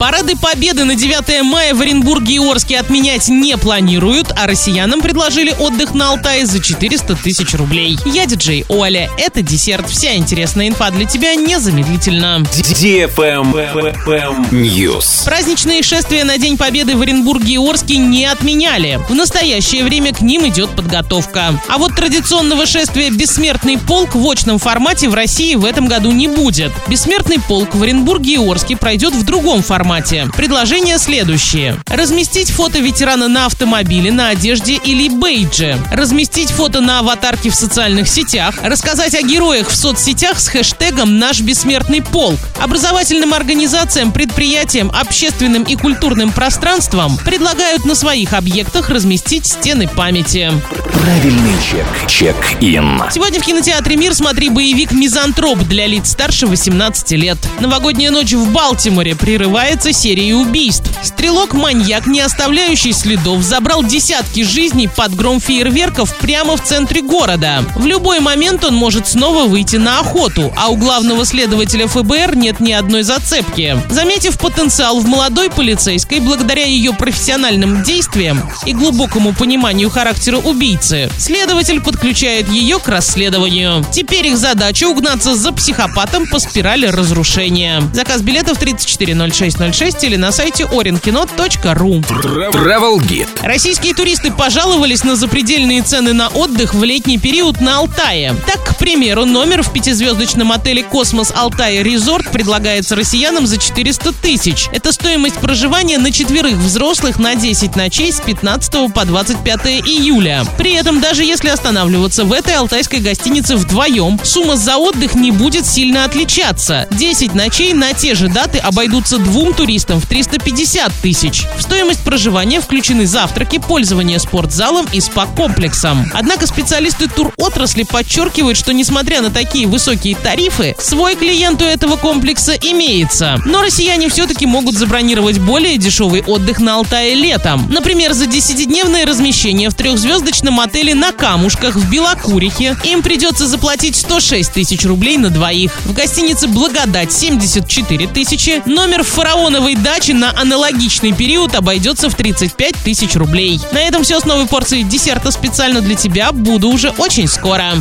Парады Победы на 9 мая в Оренбурге и Орске отменять не планируют, а россиянам предложили отдых на Алтае за 400 тысяч рублей. Я диджей Оля. Это десерт. Вся интересная инфа для тебя незамедлительно. News. Праздничные шествия на День Победы в Оренбурге и Орске не отменяли. В настоящее время к ним идет подготовка. А вот традиционного шествия «Бессмертный полк» в очном формате в России в этом году не будет. «Бессмертный полк» в Оренбурге и Орске пройдет в другом формате формате. Предложения следующие. Разместить фото ветерана на автомобиле, на одежде или бейдже. Разместить фото на аватарке в социальных сетях. Рассказать о героях в соцсетях с хэштегом «Наш бессмертный полк». Образовательным организациям, предприятиям, общественным и культурным пространствам предлагают на своих объектах разместить стены памяти. Правильный чек. Чек-ин. Сегодня в кинотеатре «Мир» смотри боевик «Мизантроп» для лиц старше 18 лет. Новогодняя ночь в Балтиморе прерывает продолжается серия убийств. Стрелок-маньяк, не оставляющий следов, забрал десятки жизней под гром фейерверков прямо в центре города. В любой момент он может снова выйти на охоту, а у главного следователя ФБР нет ни одной зацепки. Заметив потенциал в молодой полицейской, благодаря ее профессиональным действиям и глубокому пониманию характера убийцы, следователь подключает ее к расследованию. Теперь их задача угнаться за психопатом по спирали разрушения. Заказ билетов 3406 06 или на сайте orinkino.ru. Travel Guide. Российские туристы пожаловались на запредельные цены на отдых в летний период на Алтае. Так, к примеру, номер в пятизвездочном отеле «Космос Алтай Резорт» предлагается россиянам за 400 тысяч. Это стоимость проживания на четверых взрослых на 10 ночей с 15 по 25 июля. При этом, даже если останавливаться в этой алтайской гостинице вдвоем, сумма за отдых не будет сильно отличаться. 10 ночей на те же даты обойдутся двум туристам в 350 тысяч. В стоимость проживания включены завтраки, пользование спортзалом и спа-комплексом. Однако специалисты туротрасли подчеркивают, что несмотря на такие высокие тарифы, свой клиент у этого комплекса имеется. Но россияне все-таки могут забронировать более дешевый отдых на Алтае летом. Например, за 10-дневное размещение в трехзвездочном отеле на Камушках в Белокурихе им придется заплатить 106 тысяч рублей на двоих. В гостинице «Благодать» 74 тысячи, номер «Фараон» фараоновой дачи на аналогичный период обойдется в 35 тысяч рублей. На этом все с новой порцией десерта специально для тебя. Буду уже очень скоро.